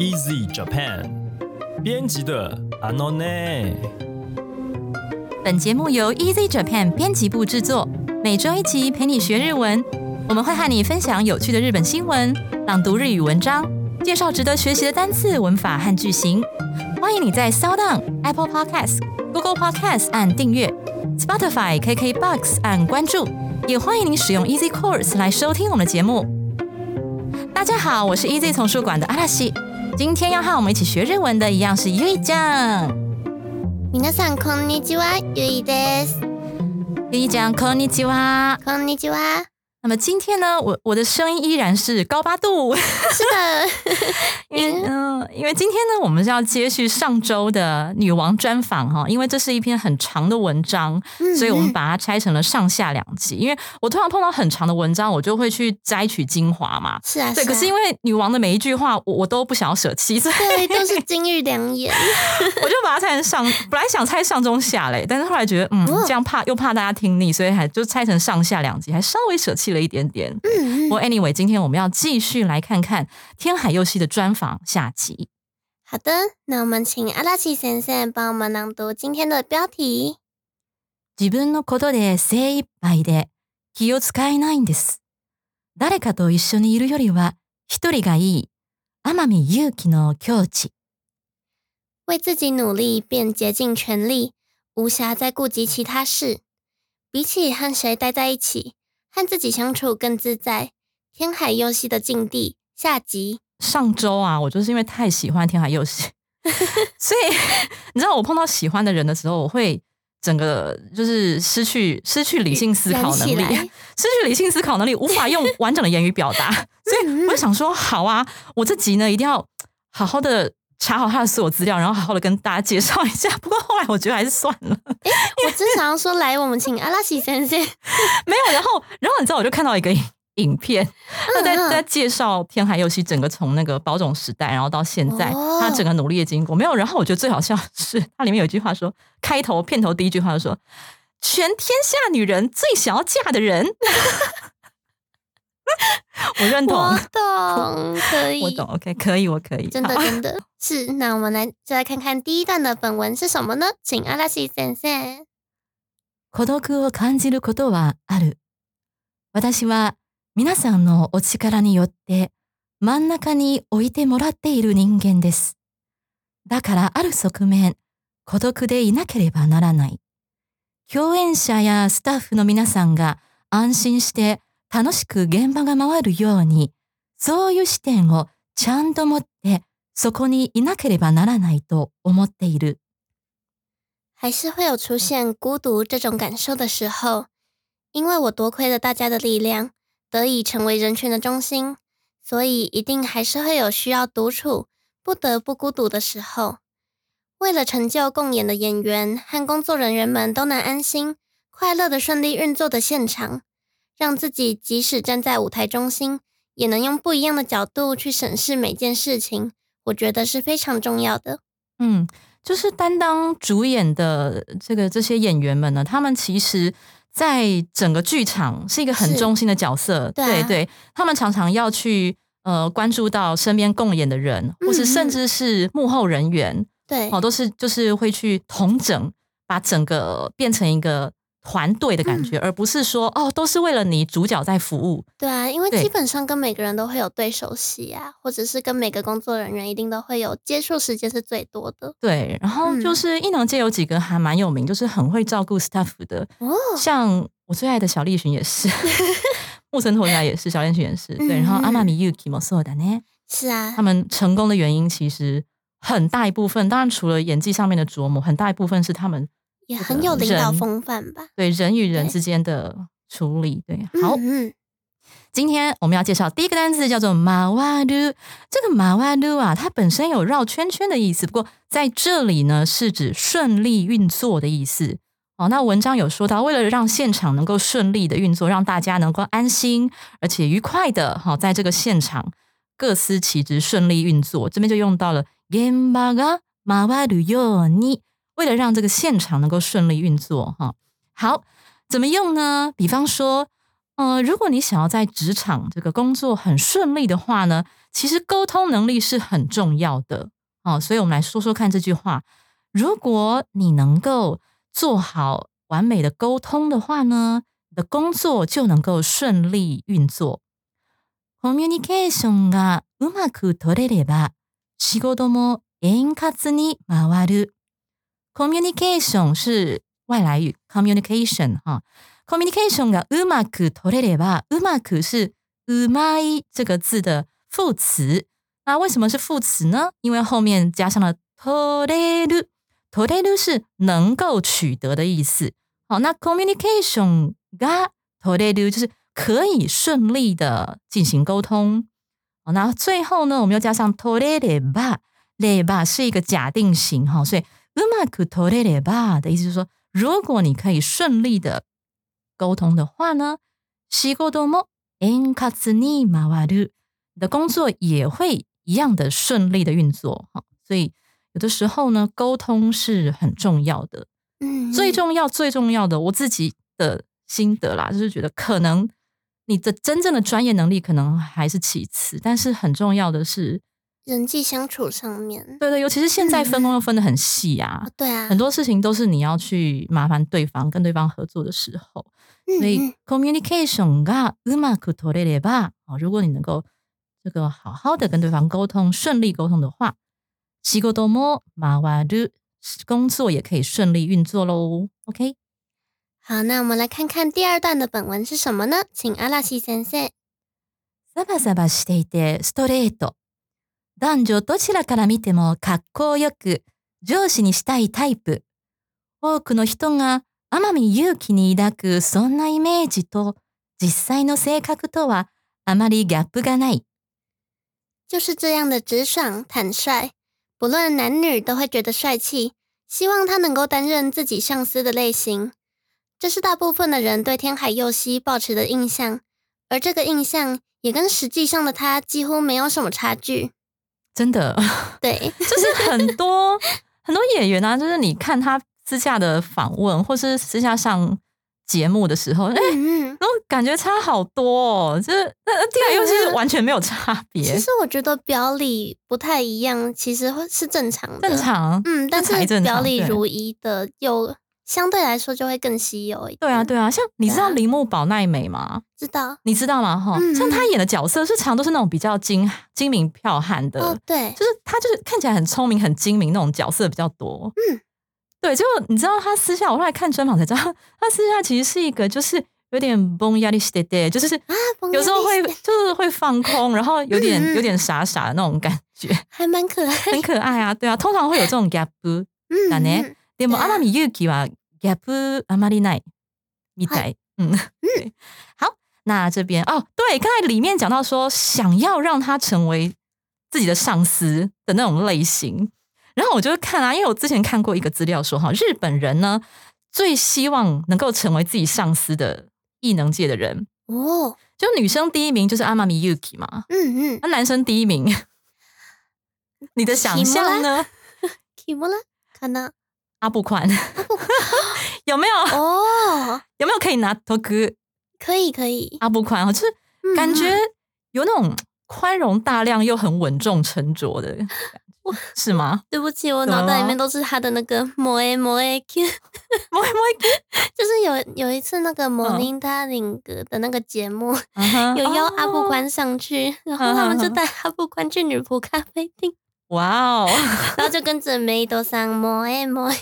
Easy Japan 编辑的 Anone。本节目由 Easy Japan 编辑部制作，每周一集陪你学日文。我们会和你分享有趣的日本新闻、朗读日语文章、介绍值得学习的单词、文法和句型。欢迎你在 s o u n、Apple Podcast、Google Podcasts 按订阅，Spotify、KKBox 按关注，也欢迎您使用 Easy Course 来收听我们的节目。大家好，我是 Easy 丛书馆的阿拉西。今天要和我们一起学日文的一样是ゆいちゃん。皆さんこんにちは、ゆいです。ゆいちゃんこんにちは。こんにちは。 那么今天呢，我我的声音依然是高八度，是的，因为嗯、因为今天呢，我们是要接续上周的女王专访哈，因为这是一篇很长的文章，嗯所以我们把它拆成了上下两集。因为我通常碰到很长的文章，我就会去摘取精华嘛。是啊，对，可是因为为女王的每一句话，我我都不想要舍弃，所以对都是金玉良言。我就把它拆成上，本来想拆上中下嘞，但是后来觉得，嗯，哦这样怕又怕大家听腻，所以还就拆成上下两集，还稍微舍弃了一点点。嗯不过 anyway，今天我们要继续来看看天海佑希的专访下集。好的，那我们请阿拉西先生帮我们朗读今天的标题。自分のことで精一杯で気を使えないんです。誰かと一緒にいるよりは一人がいい。天海祐希の境地。为自己努力便竭尽全力，无暇再顾及其他事。比起和谁待在一起， 和自己相处更自在。天海佑希的境地下集。上周啊，我就是因为太喜欢天海佑希，所以 你知道我碰到喜欢的人的时候，我会整个就是失去失去理性思考能力，失去理性思考能力，无法用完整的言语表达。所以我就想说，好啊，我这集呢一定要好好的查好他的所有资料，然后好好的跟大家介绍一下。不过后来我觉得还是算了，我真想要说，来，我们请阿拉西先生。没有。然后，然后你知道，我就看到一个影影片，他在嗯在介绍天海佑希整个从那个保种时代，然后到现在、哦他整个努力的经过。没有，然后我觉得最好笑的是，它里面有一句话说，开头片头第一句话就说，全天下女人最想要嫁的人。我认同，我懂，可以，我懂，OK，可以，我可以，真的真的是。那我们来就来看看第一段的本文是什么呢？请阿拉西先生。孤独を感じることはある。私は皆さんのお力によって真ん中に置いてもらっている人間です。だからある側面、孤独でいなければならない。共演者やスタッフの皆さんが安心して楽しく現場が回るように、そういう視点をちゃんと持ってそこにいなければならないと思っている。还是会有出现孤独这种感受的时候，因为我多亏了大家的力量，得以成为人群的中心，所以一定还是会有需要独处、不得不孤独的时候。为了成就共演的演员和工作人员们都能安心、快乐的顺利运作的现场，让自己即使站在舞台中心，也能用不一样的角度去审视每件事情， 我觉得是非常重要的。嗯，就是担当主演的这个这些演员们呢，他们其实在整个剧场是一个很中心的角色，对啊对他们常常要去呃关注到身边共演的人，或是嗯甚至是幕后人员，对，哦，都是就是会去同整，把整个变成一个团队的感觉，嗯而不是说哦都是为了你主角在服务，对啊，因为对基本上跟每个人都会有对手戏啊，或者是跟每个工作人员一定都会有接触时间是最多的对，然后嗯就是艺能界有几个还蛮有名，就是很会照顾 staff 的，哦。像我最爱的小栗旬也是，木村拓哉也是，小栗旬也是，对，然后嗯阿玛米 Yuki もそうだね。是啊他，们成功的原因其实很大一部分，当然除了演技上面的琢磨，很大一部分是他们 也这个很有领导人风范吧。对人与人对之间的处理。对，好，嗯，嗯今天我们要介绍第一个单词叫做马瓦鲁。这个马瓦鲁啊，它本身有绕圈圈的意思，不过在这里呢是指顺利运作的意思。哦，那文章有说到，为了让现场能够顺利的运作，让大家能够安心而且愉快的哈、在这个现场各司其职，顺利运作。这边就用到了現場が回るように， 为了让这个现场能够顺利运作哈、好，怎么用呢？比方说， 呃，如果你想要在职场这个工作很顺利的话呢，其实沟通能力是很重要的哦。所以我们来说说看这句话：如果你能够做好完美的沟通的话呢，你的工作就能够顺利运作。コミュニケーションがうまく取れれば、仕事も円滑に回る。 communication 是外来语，communication 哈，communication がうまく取れれば，うまく是うまい这个字的副词。那为什么是副词呢？因为后面加上了取れる，取れる是能够取得的意思。好，那 communication が取れる就是可以顺利的进行沟通。好，那最后呢，我们又加上取れれば，れば是一个假定型哈，所以 うまく取れれば的意思就是说，如果你可以顺利的沟通的话呢，仕事も円滑に回る，你的工作也会一样的顺利的运作哈。所以有的时候呢，沟通是很重要的。嗯，最重要、最重要的，我自己的心得啦，就是觉得可能你的真正的专业能力可能还是其次，但是很重要的是， 人际相处上面，对对，尤其是现在分工又分得很细啊，哦对啊，很多事情都是你要去麻烦对方、跟对方合作的时候，所以嗯嗯 communication がうまく取れれば，哦，如果你能够这个好好的跟对方沟通、顺利沟通的话，仕事も回る，工作也可以顺利运作喽。OK。好，那我们来看看第二段的本文是什么呢？请阿拉西先生。サバサバしていてストレート。 男女どちらから見ても格好よく上司にしたいタイプ。多くの人が天海祐希に抱くそんなイメージと実際の性格とはあまりギャップがない。就是这样的直爽坦率，不论男女都会觉得帅气，希望他能够担任自己上司的类型。这是大部分的人对天海佑希抱持的印象，而这个印象也跟实际上的他几乎没有什么差距。真的，对，就是很多很多演员啊，就是你看他私下的访问，或是私下上节目的时候，哎、嗯嗯。然后感觉差好多哦，就是那那天海佑希完全没有差别其，实我觉得表里不太一样，其实会是正常的。正。常。嗯，但是表里如一的，又相对来说就会更稀有一点。对啊，对啊，像你知道对啊铃木保奈美吗？知道。你知道吗？哈、嗯像她演的角色是常都是那种比较精精明剽悍的，哦，对，就是她就是看起来很聪明、很精明那种角色比较多。嗯，对，结果你知道她私下，我后来看专访才知道，她私下其实是一个就是有点崩压力的的，就是啊，崩有时候会压力就是会放空，然后有点嗯嗯有点傻傻的那种感觉，还蛮可爱。很可爱啊。对啊，通常会有这种 gap。嗯だね嗯でも对啊天海祐希は ギャップあまりないみたい。嗯对。好，那这边哦，对，刚才里面讲到说想要让他成为自己的上司的那种类型，然后我就看啊，因为我之前看过一个资料说哈，日本人呢最希望能够成为自己上司的异能界的人，哦，就女生第一名就是阿玛米 Yuki 嘛，嗯嗯那男生第一名，你的想象呢？ ，Kimura 可能 阿布宽 有没有？哦，有没有可以拿 o k 可以可以，阿布宽哦？就是嗯感觉嗯。有那种宽容大量又很稳重沉着的感觉，是吗？对不起，我脑袋里面都是他的那个摩 A 摩 A Q，摸一摸一就是有有一次那个嗯。Morning Darling 的那个节目，有邀阿布哦，宽上去，然后他们就带阿布宽去女仆咖啡厅，哇哦，然后就跟着梅朵上摩 A 摩 A，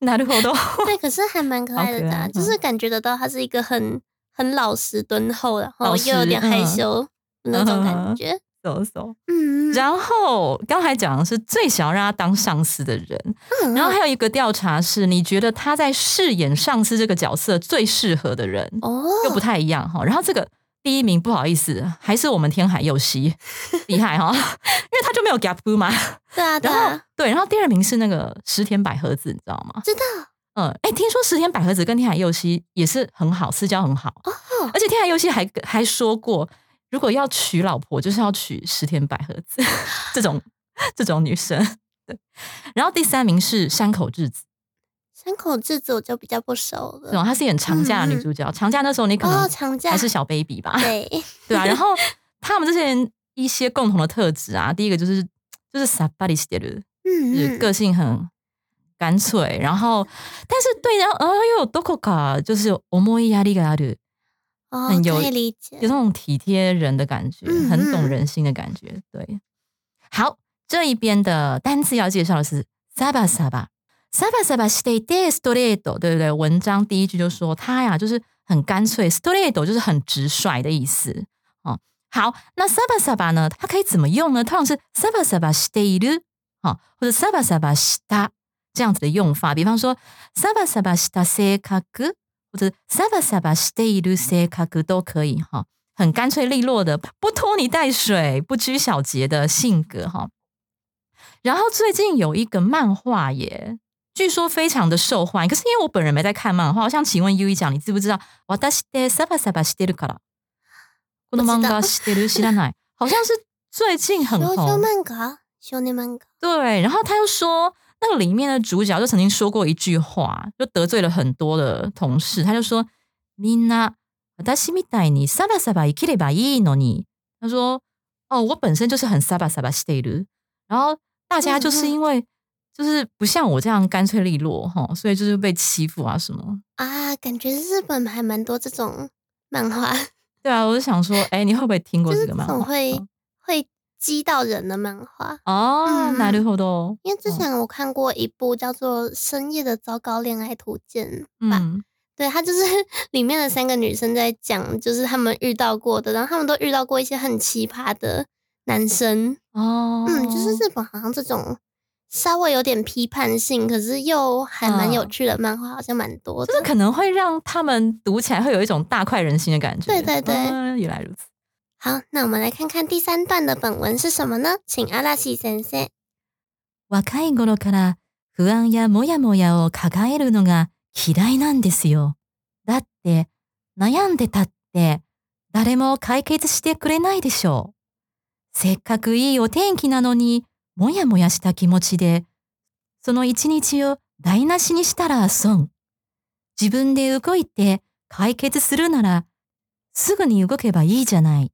なるほど。对，可是还蛮可爱的啊，好可爱就是感觉得到他是一个很很老实敦厚，然后老实又有点害嗯羞的那种感觉。走走，嗯，然后刚才讲的是最想要让他当上司的人，嗯然后还有一个调查是，你觉得他在饰演上司这个角色最适合的人，哦，又不太一样哈。然后这个 第一名不好意思，还是我们天海佑希 厉害哈，因为他就没有 gap 嘛。对啊对然后啊，对，然后第二名是那个石田百合子，你知道吗？知道。嗯，哎，听说石田百合子跟天海佑希也是很好，私交很好，哦，而且天海佑希还还说过，如果要娶老婆，就是要娶石田百合子。这种这种女生。对，然后第三名是山口智子，山口智子我就比较不熟了。对吧？她是演长假的女主角，长假那时候你可哦，能长假还是小 baby 吧，对，对啊，然后他们这些人一些共同的特质啊，第一个就是就是萨巴里斯的人，就是嗯嗯，个性很干脆，然后但是对，然后呃又有多口卡，就是思いやりがある，哦，很有可以理解有那。种体贴人的感觉，嗯很懂嗯人心的感觉。对，好，这一边的单词要介绍的是サバ サバ。サバサバしていてストレート，对不对？文章第一句就说他呀，就是很干脆，ストレート就是很直率的意思。哦，好，那サバサバ呢？它可以怎么用呢？通常是サバサバしている，哦，或者サバサバした这样子的用法。比方说，サバサバした性格，或者サバサバしている性格都可以哈。很干脆利落的，不拖泥带水、不拘小节的性格哈。然后最近有一个漫画耶， 据说非常的受欢迎。可是因为我本人没在看漫画，我想请问 U 一讲，你知不知道？私でサバサバしてるから。この漫画知ってる知らない？好像是最近很修修红。漫画，修那漫画。对，然后他又说，那个里面的主角就曾经说过一句话，就得罪了很多的同事。他就说：“みんな私みたいにサバサバ生きればいいのに。”他说：“哦，我本身就是很サバサバしている，然后大家就是因为 就是不像我这样干脆利落哈，所以就是被欺负啊什么。啊，感觉日本还蛮多这种漫画，对啊，我就想说，哎，你会不会听过就是这这个漫画？种会会激到人的漫画。哦，嗯なるほど。因为之前我看过一部叫做《深夜的糟糕恋爱图鉴》吧，嗯，对，它就是里面的三个女生在讲，就是她们遇到过的，然后她们都遇到过一些很奇葩的男生。哦，嗯，就是日本好像这种 稍微有点批判性，可是又还蛮有嗯趣的漫画，好像蛮多的。就是可能会让他们读起来会有一种大快人心的感觉。对对对啊原来如此。好，那我们来看看第三段的本文是什么呢？请阿拉西先生。若い頃から不安やモヤモヤを抱えるのが嫌いなんですよ。だって悩んでたって誰も解決してくれないでしょう。せっかくいいお天気なのにもやもやした気持ちでその一日を台無しにしたら損。自分で動いて解決するならすぐに動けばいいじゃない。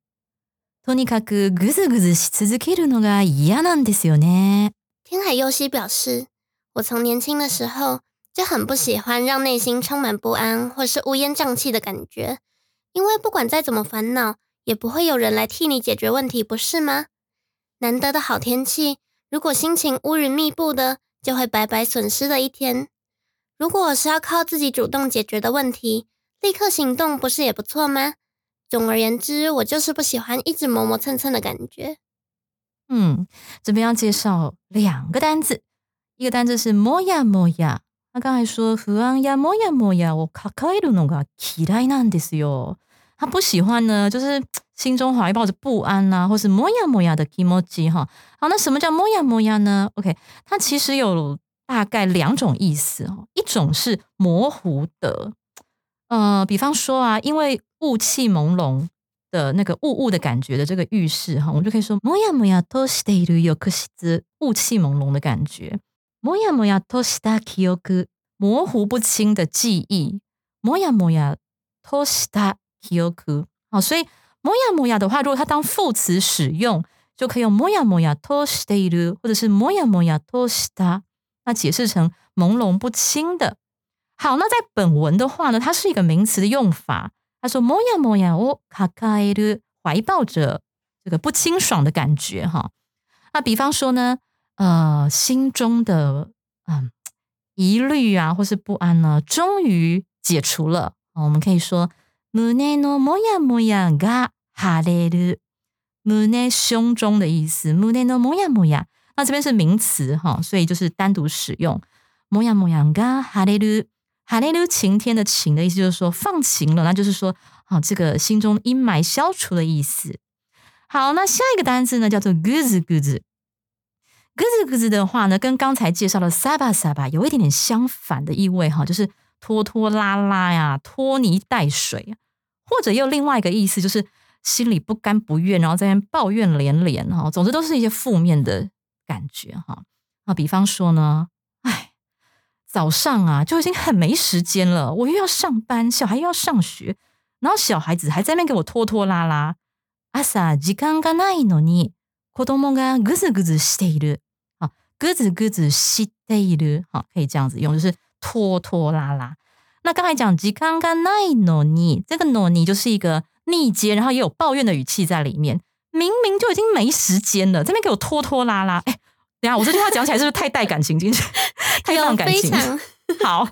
とにかくぐずぐずし続けるのが嫌なんですよね。天海佑希表示，我从年轻的时候就很不喜欢让内心充满不安或是乌烟瘴气的感觉，因为不管再怎么烦恼，也不会有人来替你解决问题，不是吗？难得的好天气，如果心情乌云密布的，就会白白损失了一天。如果是要靠自己主动解决的问题，立刻行动不是也不错吗？总而言之，我就是不喜欢一直磨磨蹭蹭的感觉。嗯，这边要介绍两个单字，一个单字是もやもや。他刚才说不安やもやもやを抱えるのが嫌いなんですよ。 他不喜欢呢，就是心中怀抱着不安呐、或是もやもや的 emoji 哈。好，那什么叫もやもや呢？OK，它其实有大概两种意思哦，一种是模糊的，呃，比方说啊，因为雾气朦胧的那个雾雾的感觉的这个浴室哈，我们就可以说もやもやとしている浴室，雾气朦胧的感觉。もやもやとした記憶，模糊不清的记忆。もやもやとした 記憶，好，所以もやもや的话，如果它当副词使用，就可以用もやもやとしている，或者是もやもやとした，那解释成朦胧不清的。好，那在本文的话呢，它是一个名词的用法。他说もやもやを抱える，怀抱着这个不清爽的感觉哈。那比方说呢，呃，心中的嗯疑虑啊，或是不安呢，终于解除了。哦我们可以说 胸のもやもやが晴れる。胸胸中的意思，胸のもやもや。那这边是名词哈，所以就是单独使用。もやもやが晴れる。晴れる晴天的晴的意思就是说放晴了，那就是说啊，这个心中阴霾消除的意思。好，那下一个单字呢叫做ぐずぐず。ぐずぐず的话呢，跟刚才介绍的サバサバ有一点点相反的意味哈，就是拖拖拉拉呀，拖泥带水， 或者也有另外一个意思，就是心里不甘不愿，然后在那边抱怨连连哈。总之都是一些负面的感觉哈。啊，比方说呢，哎， 早上啊就已经很没时间了，我又要上班，小孩又要上学，然后小孩子还在那边给我拖拖拉拉。朝時間がないのに子供がぐずぐずしている。好，ぐずぐずしている。好，可以这样子用，就是拖拖拉拉。 那刚才讲時間がないのに，这个のに就是一个逆接，然后也有抱怨的语气在里面。明明就已经没时间了，这边给我拖拖拉拉。哎，等下我这句话讲起来是不是太带感情进去？太放感情。好，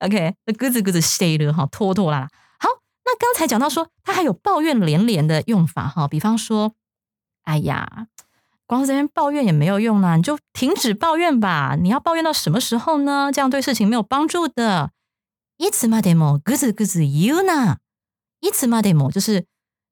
OK，那咯吱咯吱 stay 了哈，拖拖拉拉。好，那刚才讲到说，他还有抱怨连连的用法哈，比方说，哎呀，光是这边抱怨也没有用啦，你就停止抱怨吧。你要抱怨到什么时候呢？这样对事情没有帮助的。 いつまでもぐずぐず言うな。いつまでも就是。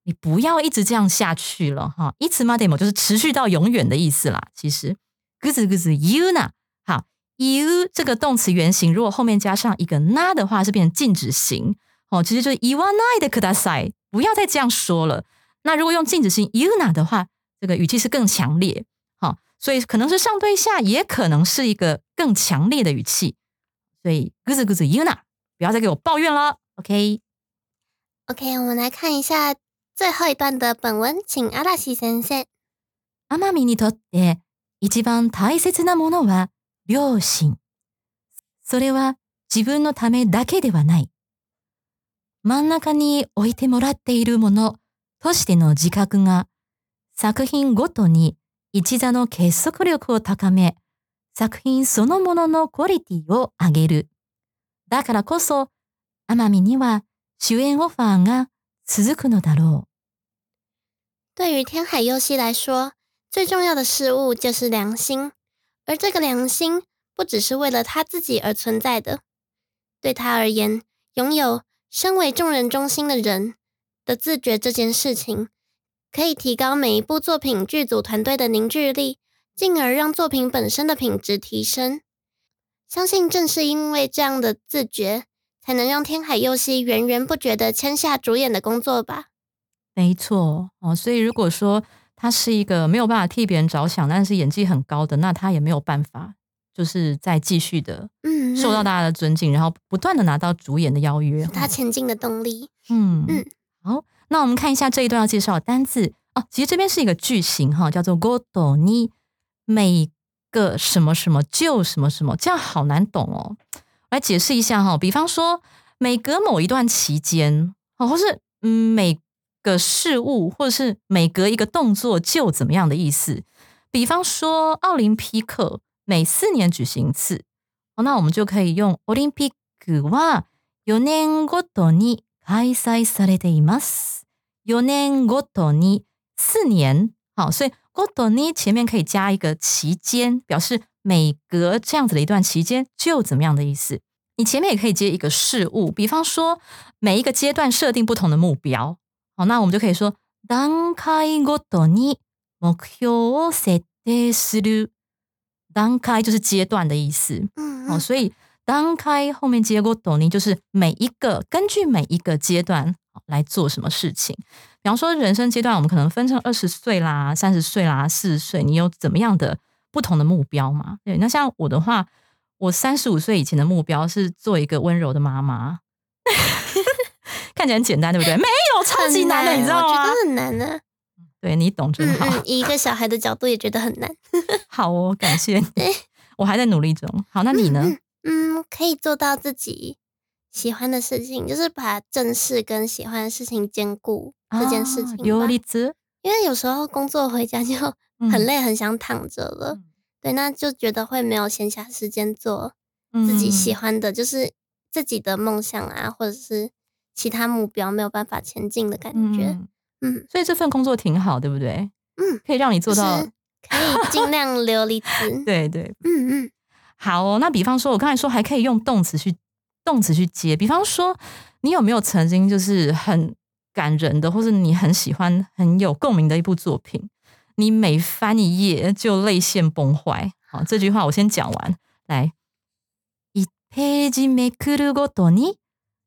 你不要一直这样下去了哈！一直 mademo 就是持续到永远的意思啦。其实，g 子 z 子 you 呢？好，you 这个动词原形，如果后面加上一个 na 的话，是变成禁止型哦。其实就是 iwa nai 的 kudasai，不要再这样说了。那如果用禁止型 you na 的话，这个语气是更强烈。好，所以可能是上对下，也可能是一个更强烈的语气。所以 g 子 z 子 you na， 不要再给我抱怨了。OK，OK，我们来看一下。最後一段的本文，请嵐先生。奄美にとって一番大切なものは両親。それは自分のためだけではない。真ん中に置いてもらっているものとしての自覚が作品ごとに一座の結束力を高め、作品そのもののクオリティを上げる。だからこそ、奄美には主演オファーが続くのだろう。对于天海佑希来说，最重要的事物就是良心，而这个良心不只是为了他自己而存在的。对他而言，拥有身为众人中心的人的自觉这件事情，可以提高每一部作品剧组团队的凝聚力，进而让作品本身的品质提升。 相信正是因为这样的自觉，才能让天海佑希源源不绝的签下主演的工作吧。没错哦，所以如果说他是一个没有办法替别人着想，但是演技很高的，那他也没有办法，就是再继续的，嗯，受到大家的尊敬，然后不断的拿到主演的邀约，他前进的动力。嗯嗯，好，那我们看一下这一段要介绍的单字哦，其实这边是一个句型哈，叫做 “godo ni”，每个什么什么就什么什么，这样好难懂哦。来解释一下哈，比方说每隔某一段期间，哦，或是嗯每。个事物，或者是每隔一个动作就怎么样的意思？比方说，奥林匹克每四年举行一次，哦，那我们就可以用オリンピックは四年ごとに開催されています。四年ごとに四年， 好，所以ごとに前面可以加一个期间，表示每隔这样子的一段期间就怎么样的意思。你前面也可以接一个事物，比方说每一个阶段设定不同的目标。好，那我们就可以说段階ごとに目標を設定する。段階就是阶段的意思。嗯，好，所以段階后面接过とに就是每一个根据每一个阶段 来做什么事情。比方说人生阶段，我们可能分成二十岁啦、三十岁啦、四十岁，你有怎么样的不同的目标吗？对，那像我的话，我三十五岁以前的目标是做一个温柔的妈妈。看起来很简单，对不对？没有超级难的，你知道吗？我觉得很难呢。对你懂真好。以一个小孩的角度也觉得很难。好哦，感谢你。我还在努力中。好，那你呢？嗯，可以做到自己喜欢的事情，就是把正事跟喜欢的事情兼顾这件事情。有例子？因为有时候工作回家就很累，很想躺着了。对，那就觉得会没有闲暇时间做自己喜欢的，就是自己的梦想啊，或者是。其他目标没有办法前进的感觉，嗯，所以这份工作挺好，对不对？嗯，可以让你做到，可以尽量留离 子。对对，嗯嗯，好哦。那比方说，我刚才说还可以用动词去动词去接，比方说，你有没有曾经就是很感人的，或者你很喜欢、很有共鸣的一部作品，你每翻一页就泪腺崩坏？好，这句话我先讲完，来，一ページめくるごとに。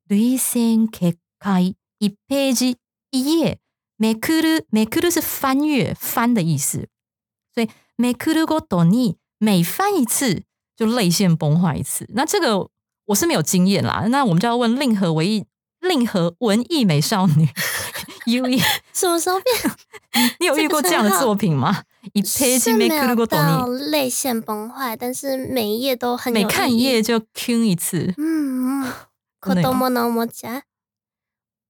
累戦結開一ページ一页，めくるめくる是翻阅翻的意思，所以めくるごとに每翻一次 就泪腺崩坏一次。那这个 我是没有经验啦。那我们就要问令和唯艺令和文艺美少女 U E 什么时候变？你有遇过这样的作品吗？一拍即没哭过，懂你泪腺崩坏，但是每一页都很每看一页就 Q 一次。嗯，可多么那么假，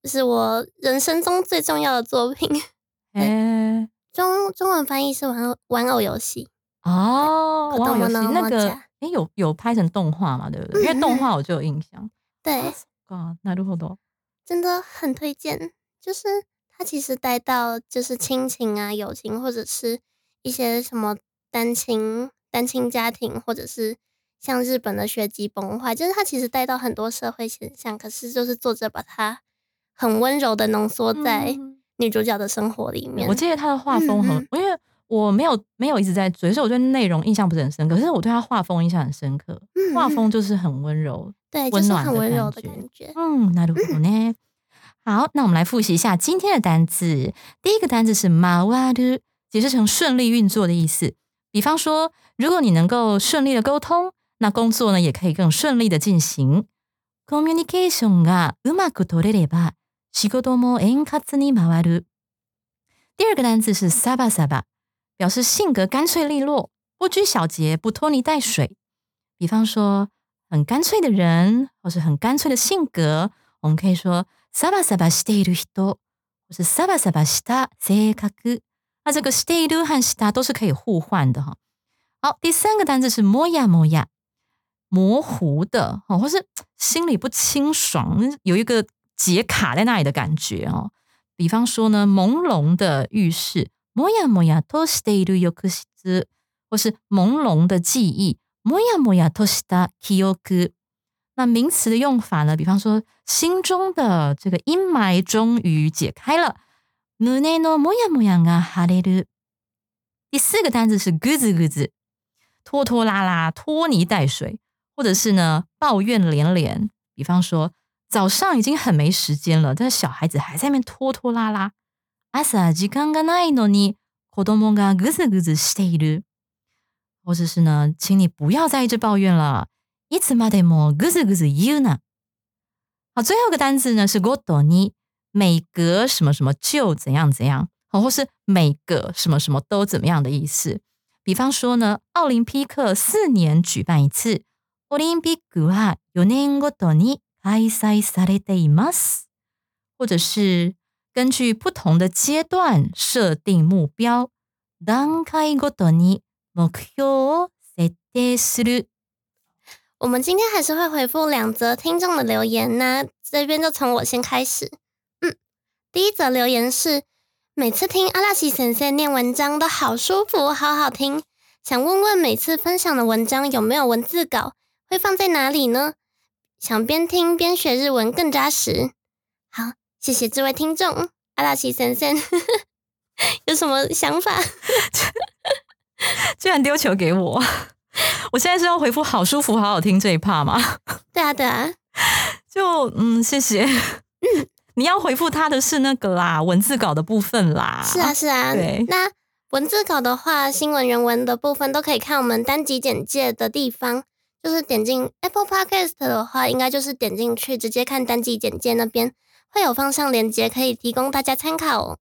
这是我人生中最重要的作品。哎、中中文翻译是玩玩偶游戏哦，可多么那么假。もちゃ。哎、有有拍成动画嘛？对不对？因为动画我就有印象。对，啊，なるほど。真的很推荐。就是它其实带到就是亲情啊、友情，或者是一些什么单亲单亲家庭，或者是像日本的学籍崩坏，就是它其实带到很多社会现象。可是就是作者把它很温柔的浓缩在嗯女主角的生活里面。我记得他的画风很，嗯因为 我没有没有一直在追，所以我对内容印象不是很深刻。可是我对他画风印象很深刻，嗯画风就是很温柔。对，就是温暖的很温柔的感觉感觉。嗯，なるほどね。好，那我们来复习一下今天的单字。第一个单字是回る，解释成顺利运作的意思。比方说，如果你能够顺利的沟通，那工作呢也可以更顺利的进行。コミュニケーションがうまく取れれば、仕事も円滑に回る。第二个单字是サバサバ， 表示性格干脆利落，不拘小节，不拖泥带水。比方说，很干脆的人，或是很干脆的性格，我们可以说サバサバしている人，或是サバサバした性格。那这个している和した都是可以互换的哈。好，第三个单字是もやもや，模糊的哦，或是心里不清爽，有一个结卡在那里的感觉哦。比方说呢，朦胧的浴室， もやもやとしている浴室，或是朦胧的记忆，もやもやとした記憶。那名词的用法呢？比方说，心中的这个阴霾终于解开了，胸のもやもやが晴れる。第四个单词是ぐずぐず，拖拖拉拉、拖泥带水，或者是呢抱怨连连。比方说，早上已经很没时间了，但是小孩子还在那边拖拖拉拉。 朝時間がないのに子供がぐずぐずしている。或者是呢，请你不要再一直抱怨了。いつまでもぐずぐず言うな。好，最后一个单字呢是ごとに，每隔什么什么就怎样怎样，好，或是每个什么什么都怎么样的意思。比方说呢，奥林匹克四年举办一次，オリンピックは4年ごとに開催されています。或者是根据不同的阶段设定目標、段階ごとに目標を設定する。我们今天还是会回复两则听众的留言，那这边就从我先开始。嗯，第一则留言是：每次听阿拉西先生念文章都好舒服，好好听。想问问每次分享的文章有没有文字稿？会放在哪里呢？想边听边学日文更扎实。 好，谢谢这位听众阿拉西先生，有什么想法？居然丢球给我！我现在是要回复“好舒服，好好听”这一趴吗？对啊，对啊，就嗯，谢谢。你要回复他的是那个啦，文字稿的部分啦。是啊，是啊。对那文字稿的话，新闻原文的部分都可以看我们单集简介的地方，就是点进 Apple Podcast 的话，应该就是点进去直接看单集简介那边会有方向链接，可以提供大家参考。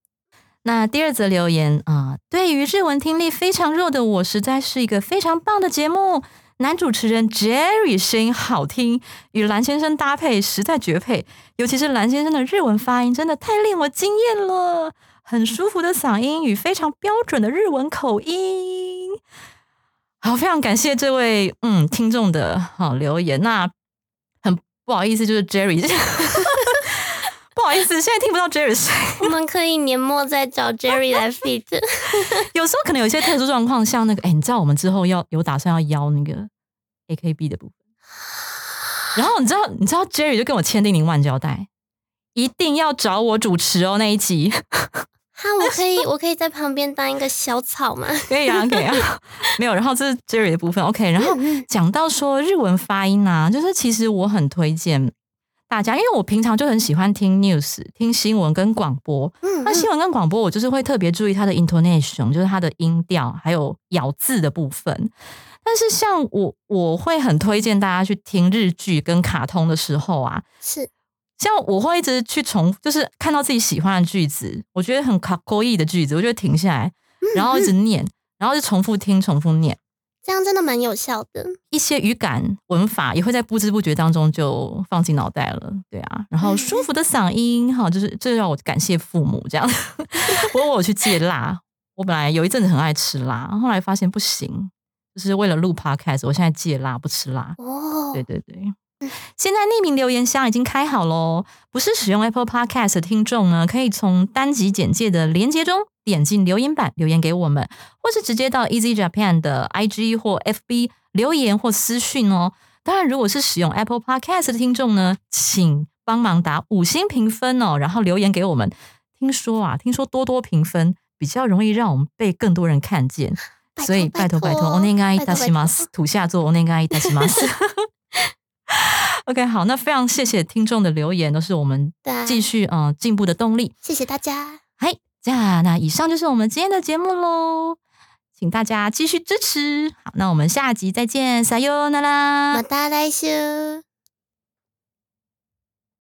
那第二则留言啊、对于日文听力非常弱的我，实在是一个非常棒的节目。男主持人 Jerry 声音好听，与蓝先生搭配实在绝配。尤其是蓝先生的日文发音，真的太令我惊艳了，很舒服的嗓音与非常标准的日文口音。好，非常感谢这位嗯听众的好留言。那很不好意思，就是 Jerry，不好意思，现在听不到 Jerry。我们可以年末再找 Jerry 来 fit。有时候可能有一些特殊状况，像那个，哎、你知道我们之后要有打算要邀那个 AKB 的部分，然后你知道，你知道 Jerry 就跟我千叮咛万交代，一定要找我主持哦那一集，哈，我可以，我可以在旁边当一个小草吗？可以啊，可以啊，没有，然后这是 Jerry 的部分，OK，然后讲到说日文发音啊，就是其实我很推荐大家，因为我平常就很喜欢听 news、听新闻跟广播。嗯，那新闻跟广播，我就是会特别注意它的 intonation，就是它的音调，还有咬字的部分。但是像我，我会很推荐大家去听日剧跟卡通的时候啊，是像我会一直去重，就是看到自己喜欢的句子，我觉得很卡勾意的句子，我就会停下来，然后一直念，然后就重复听、重复念。这样真的蛮有效的。一些语感、文法也会在不知不觉当中就放进脑袋了，对啊。然后舒服的 嗓音，哈，就是这让我感谢父母这样。不过我去戒辣，我本来有一阵子很爱吃辣，后来发现不行，就是为了录 podcast，我现在戒辣不吃辣。哦，对对对。现在匿名留言箱已经开好喽，不是使用 Apple Podcast 的听众呢，可以从单集简介的连接中点进留言板留言给我们，或是直接到 Easy Japan 的 IG 或 FB 留言或私讯哦。当然，如果是使用 Apple Podcast 的听众呢，请帮忙打五星评分哦，然后留言给我们。听说啊，听说多多评分比较容易让我们被更多人看见，拜所以拜托拜托，お願いいたします，土下座お願いいたします。 OK，好，那非常谢谢听众的留言，都是我们继续嗯、呃进步的动力。谢谢大家，嗨，这样那以上就是我们今天的节目喽，请大家继续支持。好，那我们下集再见，撒哟那拉ま。た来週。